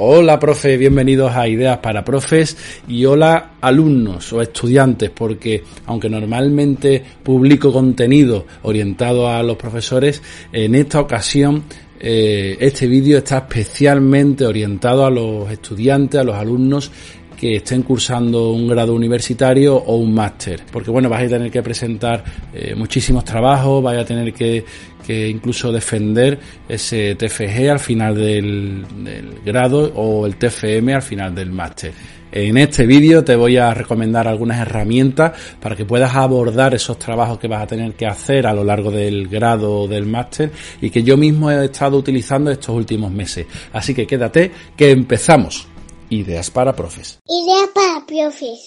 Hola profe, bienvenidos a Ideas para Profes y hola alumnos o estudiantes porque aunque normalmente publico contenido orientado a los profesores, en esta ocasión eh, este vídeo está especialmente orientado a los estudiantes, a los alumnos que estén cursando un grado universitario o un máster. Porque bueno, vais a tener que presentar eh, muchísimos trabajos, vais a tener que, que, incluso defender ese TFG al final del, del grado o el TFM al final del máster. En este vídeo te voy a recomendar algunas herramientas para que puedas abordar esos trabajos que vas a tener que hacer a lo largo del grado o del máster y que yo mismo he estado utilizando estos últimos meses. Así que quédate que empezamos. Ideas para profes. Ideas para profes.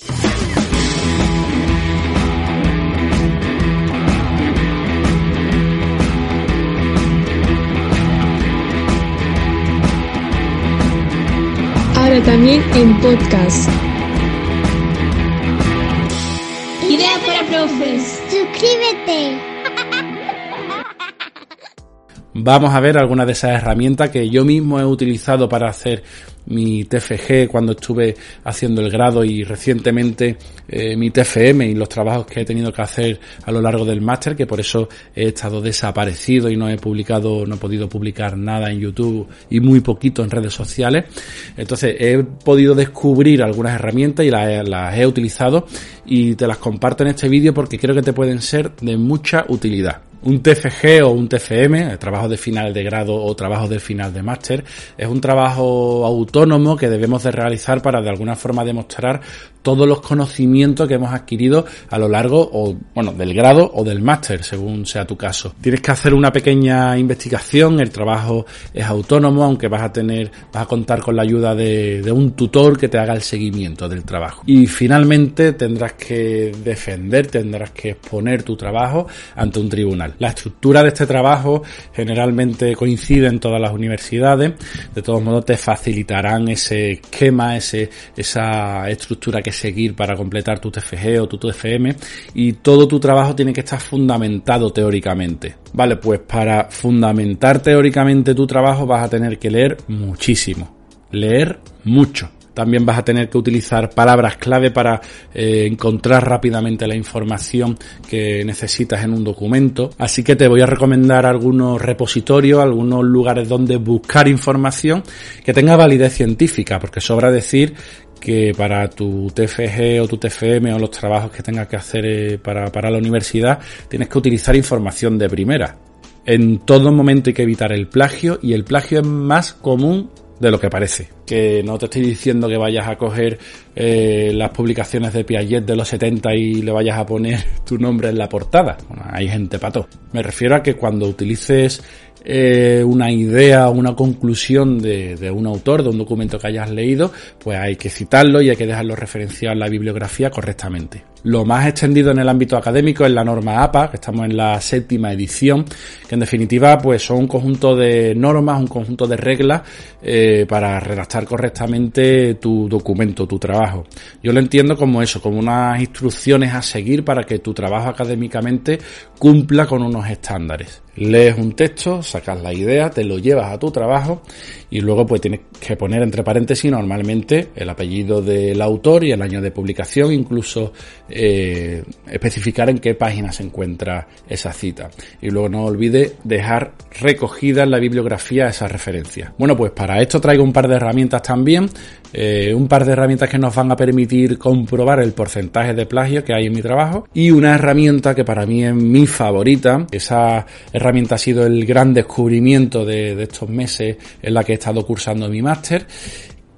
Ahora también en podcast. Ideas para profes. Suscríbete. Vamos a ver algunas de esas herramientas que yo mismo he utilizado para hacer mi TFG cuando estuve haciendo el grado y recientemente eh, mi TFM y los trabajos que he tenido que hacer a lo largo del máster, que por eso he estado desaparecido y no he publicado, no he podido publicar nada en YouTube y muy poquito en redes sociales. Entonces he podido descubrir algunas herramientas y las, las he utilizado y te las comparto en este vídeo porque creo que te pueden ser de mucha utilidad. Un TFG o un TFM, trabajo de final de grado o trabajo de final de máster, es un trabajo autónomo que debemos de realizar para de alguna forma demostrar todos los conocimientos que hemos adquirido a lo largo o bueno del grado o del máster según sea tu caso. Tienes que hacer una pequeña investigación el trabajo es autónomo aunque vas a tener vas a contar con la ayuda de, de un tutor que te haga el seguimiento del trabajo. Y finalmente tendrás que defender tendrás que exponer tu trabajo ante un tribunal la estructura de este trabajo generalmente coincide en todas las universidades de todos modos te facilitarán ese esquema ese esa estructura que seguir para completar tu TFG o tu TFM y todo tu trabajo tiene que estar fundamentado teóricamente. Vale, pues para fundamentar teóricamente tu trabajo vas a tener que leer muchísimo, leer mucho. También vas a tener que utilizar palabras clave para eh, encontrar rápidamente la información que necesitas en un documento. Así que te voy a recomendar algunos repositorios, algunos lugares donde buscar información que tenga validez científica, porque sobra decir que para tu TFG o tu TFM o los trabajos que tengas que hacer eh, para, para la universidad tienes que utilizar información de primera. En todo momento hay que evitar el plagio y el plagio es más común de lo que parece. Que no te estoy diciendo que vayas a coger eh, las publicaciones de Piaget de los 70 y le vayas a poner tu nombre en la portada. Bueno, hay gente pato. Me refiero a que cuando utilices eh, una idea una conclusión de, de, un autor, de un documento que hayas leído, pues hay que citarlo y hay que dejarlo referenciado en la bibliografía correctamente. Lo más extendido en el ámbito académico es la norma APA, que estamos en la séptima edición, que en definitiva pues son un conjunto de normas, un conjunto de reglas eh, para redactar correctamente tu documento, tu trabajo. Yo lo entiendo como eso, como unas instrucciones a seguir para que tu trabajo académicamente cumpla con unos estándares. Lees un texto, sacas la idea, te lo llevas a tu trabajo y luego pues tienes que poner entre paréntesis normalmente el apellido del autor y el año de publicación, incluso eh, especificar en qué página se encuentra esa cita. Y luego no olvide dejar recogida en la bibliografía esa referencia. Bueno, pues para esto traigo un par de herramientas también, eh, un par de herramientas que nos van a permitir comprobar el porcentaje de plagio que hay en mi trabajo y una herramienta que para mí es mi favorita. Esa herramienta ha sido el gran descubrimiento de, de estos meses en la que he estado cursando mi máster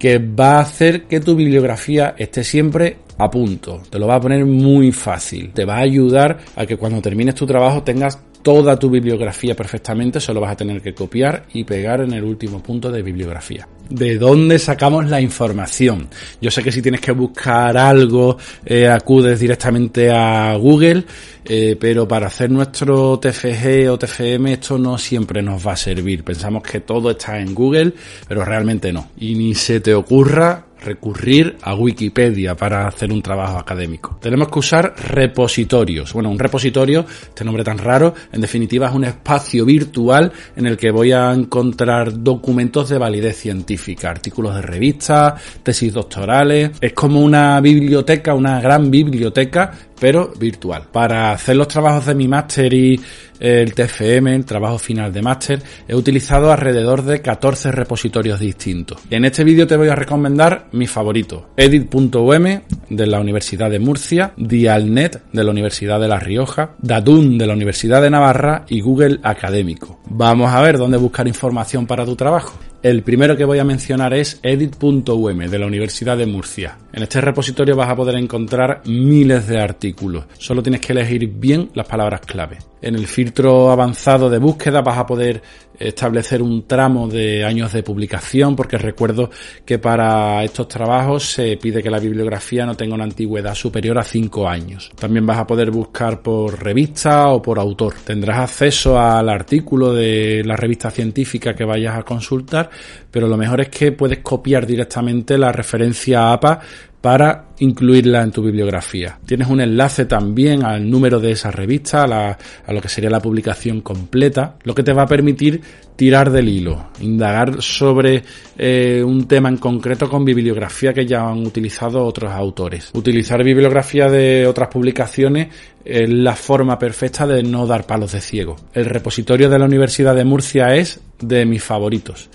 que va a hacer que tu bibliografía esté siempre a punto. Te lo va a poner muy fácil. Te va a ayudar a que cuando termines tu trabajo tengas toda tu bibliografía perfectamente, solo vas a tener que copiar y pegar en el último punto de bibliografía. ¿De dónde sacamos la información? Yo sé que si tienes que buscar algo, eh, acudes directamente a Google, eh, pero para hacer nuestro TFG o TFM esto no siempre nos va a servir. Pensamos que todo está en Google, pero realmente no. Y ni se te ocurra recurrir a Wikipedia para hacer un trabajo académico. Tenemos que usar repositorios. Bueno, un repositorio, este nombre tan raro, en definitiva es un espacio virtual en el que voy a encontrar documentos de validez científica, artículos de revistas, tesis doctorales. Es como una biblioteca, una gran biblioteca pero virtual. Para hacer los trabajos de mi máster y el TFM, el trabajo final de máster, he utilizado alrededor de 14 repositorios distintos. En este vídeo te voy a recomendar mi favorito, edit.um de la Universidad de Murcia, Dialnet de la Universidad de La Rioja, Dadun de la Universidad de Navarra y Google Académico. Vamos a ver dónde buscar información para tu trabajo. El primero que voy a mencionar es edit.um de la Universidad de Murcia. En este repositorio vas a poder encontrar miles de artículos. Solo tienes que elegir bien las palabras clave. En el filtro avanzado de búsqueda vas a poder establecer un tramo de años de publicación porque recuerdo que para estos trabajos se pide que la bibliografía no tenga una antigüedad superior a 5 años. También vas a poder buscar por revista o por autor. Tendrás acceso al artículo de la revista científica que vayas a consultar, pero lo mejor es que puedes copiar directamente la referencia APA para incluirla en tu bibliografía. Tienes un enlace también al número de esa revista, a, lo que sería la publicación completa, lo que te va a permitir tirar del hilo, indagar sobre eh, un tema en concreto con bibliografía que ya han utilizado otros autores. Utilizar bibliografía de otras publicaciones es la forma perfecta de no dar palos de ciego. El repositorio de la Universidad de Murcia es de mis favoritos.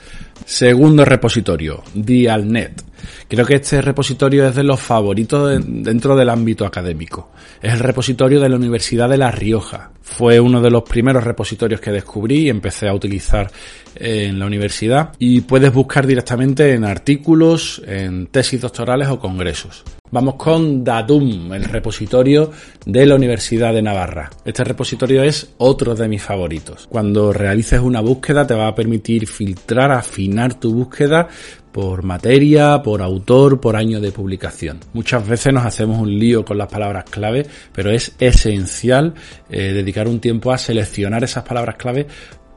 Segundo repositorio, Dialnet. Creo que este repositorio es de los favoritos dentro del ámbito académico. Es el repositorio de la Universidad de La Rioja. Fue uno de los primeros repositorios que descubrí y empecé a utilizar en la universidad y puedes buscar directamente en artículos, en tesis doctorales o congresos. Vamos con Dadum, el repositorio de la Universidad de Navarra. Este repositorio es otro de mis favoritos. Cuando realices una búsqueda te va a permitir filtrar, afinar tu búsqueda por materia, por autor, por año de publicación. Muchas veces nos hacemos un lío con las palabras clave, pero es esencial eh, dedicar un tiempo a seleccionar esas palabras clave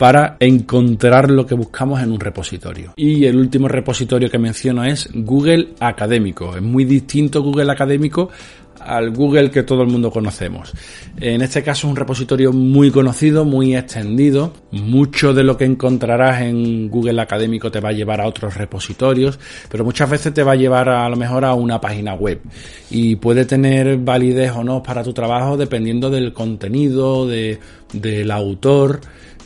para encontrar lo que buscamos en un repositorio. Y el último repositorio que menciono es Google Académico. Es muy distinto Google Académico al Google que todo el mundo conocemos. En este caso es un repositorio muy conocido, muy extendido. Mucho de lo que encontrarás en Google Académico te va a llevar a otros repositorios, pero muchas veces te va a llevar a, lo mejor a una página web y puede tener validez o no para tu trabajo dependiendo del contenido, de, del autor.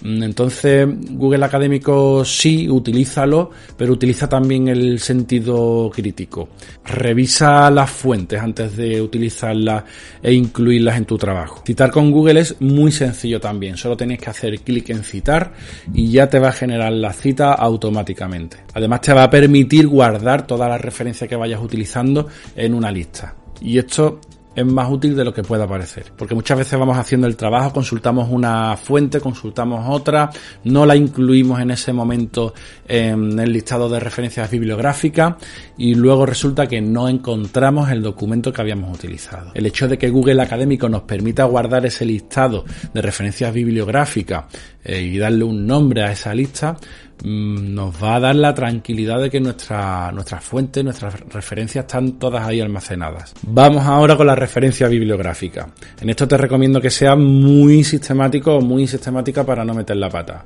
Mm, entonces, Google Académico sí, utilízalo, pero utiliza también el sentido crítico. Revisa las fuentes antes de utilizarlas e incluirlas en tu trabajo. Citar con Google es muy sencillo también. Solo tienes que hacer clic en citar y ya te va a generar la cita automáticamente. Además, te va a permitir guardar todas las referencias que vayas utilizando en una lista. Y esto es más útil de lo que pueda parecer. Porque muchas veces vamos haciendo el trabajo, consultamos una fuente, consultamos otra, no la incluimos en ese momento en el listado de referencias bibliográficas y luego resulta que no encontramos el documento que habíamos utilizado. El hecho de que Google Académico nos permita guardar ese listado de referencias bibliográficas eh, y darle un nombre a esa lista nos va a dar la tranquilidad de que nuestra, nuestras fuentes, nuestras referencias están todas ahí almacenadas. Vamos ahora con la referencia bibliográfica. En esto te recomiendo que sea muy sistemático o muy sistemática para no meter la pata.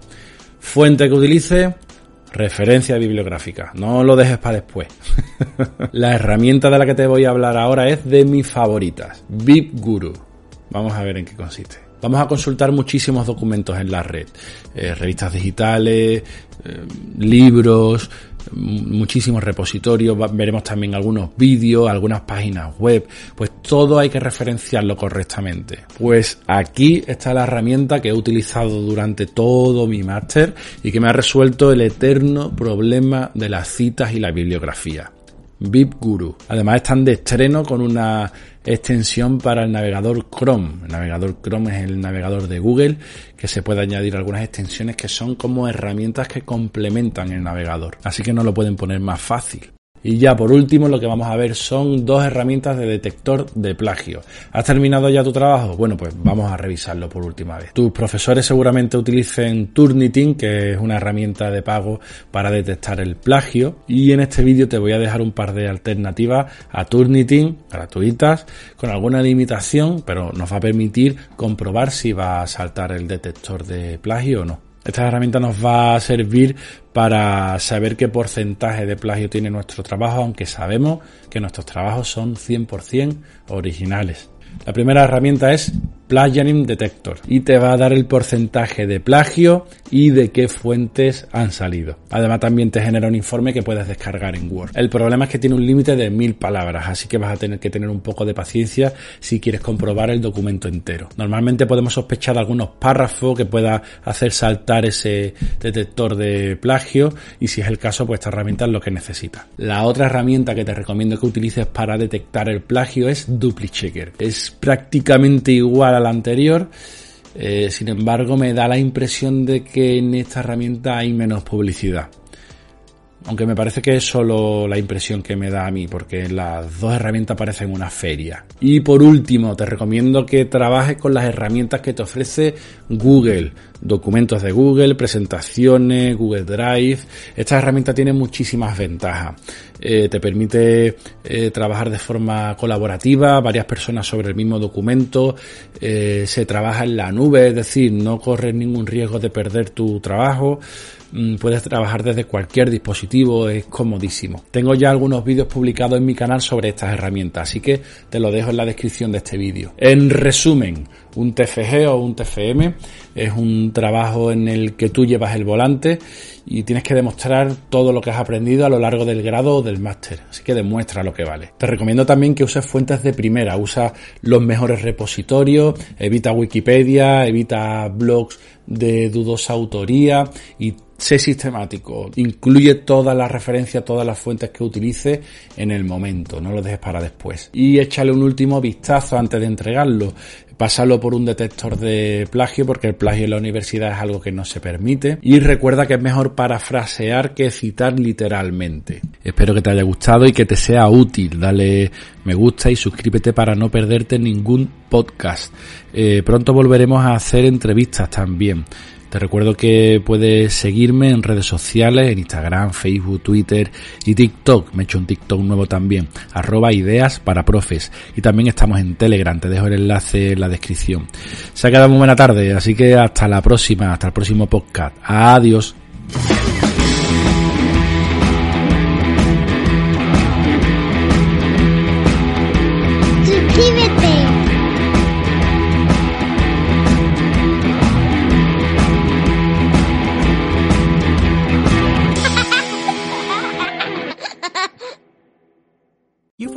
Fuente que utilice, referencia bibliográfica. No lo dejes para después. la herramienta de la que te voy a hablar ahora es de mis favoritas, BibGuru. Vamos a ver en qué consiste. Vamos a consultar muchísimos documentos en la red, eh, revistas digitales, eh, libros, muchísimos repositorios, veremos también algunos vídeos, algunas páginas web, pues todo hay que referenciarlo correctamente. Pues aquí está la herramienta que he utilizado durante todo mi máster y que me ha resuelto el eterno problema de las citas y la bibliografía. BibGuru. Además están de estreno con una extensión para el navegador Chrome. El navegador Chrome es el navegador de Google que se puede añadir algunas extensiones que son como herramientas que complementan el navegador. Así que no lo pueden poner más fácil. Y ya por último lo que vamos a ver son dos herramientas de detector de plagio. ¿Has terminado ya tu trabajo? Bueno, pues vamos a revisarlo por última vez. Tus profesores seguramente utilicen Turnitin, que es una herramienta de pago para detectar el plagio. Y en este vídeo te voy a dejar un par de alternativas a Turnitin gratuitas con alguna limitación, pero nos va a permitir comprobar si va a saltar el detector de plagio o no. Esta herramienta nos va a servir para saber qué porcentaje de plagio tiene nuestro trabajo, aunque sabemos que nuestros trabajos son 100% originales. La primera herramienta es Plagiarism Detector y te va a dar el porcentaje de plagio y de qué fuentes han salido. Además también te genera un informe que puedes descargar en Word. El problema es que tiene un límite de mil palabras, así que vas a tener que tener un poco de paciencia si quieres comprobar el documento entero. Normalmente podemos sospechar algunos párrafos que pueda hacer saltar ese detector de plagio y si es el caso pues esta herramienta es lo que necesita. La otra herramienta que te recomiendo que utilices para detectar el plagio es DupliChecker. Es prácticamente igual a la anterior eh, sin embargo, me da la impresión de que en esta herramienta hay menos publicidad. Aunque me parece que es solo la impresión que me da a mí, porque las dos herramientas parecen una feria. Y por último, te recomiendo que trabajes con las herramientas que te ofrece Google. Documentos de Google, presentaciones, Google Drive. Esta herramienta tiene muchísimas ventajas. Eh, te permite eh, trabajar de forma colaborativa, varias personas sobre el mismo documento. Eh, se trabaja en la nube, es decir, no corres ningún riesgo de perder tu trabajo. Mm, puedes trabajar desde cualquier dispositivo, es comodísimo. Tengo ya algunos vídeos publicados en mi canal sobre estas herramientas, así que te lo dejo en la descripción de este vídeo. En resumen, un TFG o un TFM es un trabajo en el que tú llevas el volante y tienes que demostrar todo lo que has aprendido a lo largo del grado o del máster. Así que demuestra lo que vale. Te recomiendo también que uses fuentes de primera, usa los mejores repositorios, evita Wikipedia, evita blogs de dudosa autoría y sé sistemático, incluye todas las referencias, todas las fuentes que utilice en el momento, no lo dejes para después. Y échale un último vistazo antes de entregarlo. Pásalo por un detector de plagio porque el plagio en la universidad es algo que no se permite. Y recuerda que es mejor parafrasear que citar literalmente. Espero que te haya gustado y que te sea útil. Dale me gusta y suscríbete para no perderte ningún podcast. Eh, pronto volveremos a hacer entrevistas también. Te recuerdo que puedes seguirme en redes sociales, en Instagram, Facebook, Twitter y TikTok. Me he hecho un TikTok nuevo también, arroba ideas para profes. Y también estamos en Telegram, te dejo el enlace en la descripción. Se ha quedado muy buena tarde, así que hasta la próxima, hasta el próximo podcast. Adiós.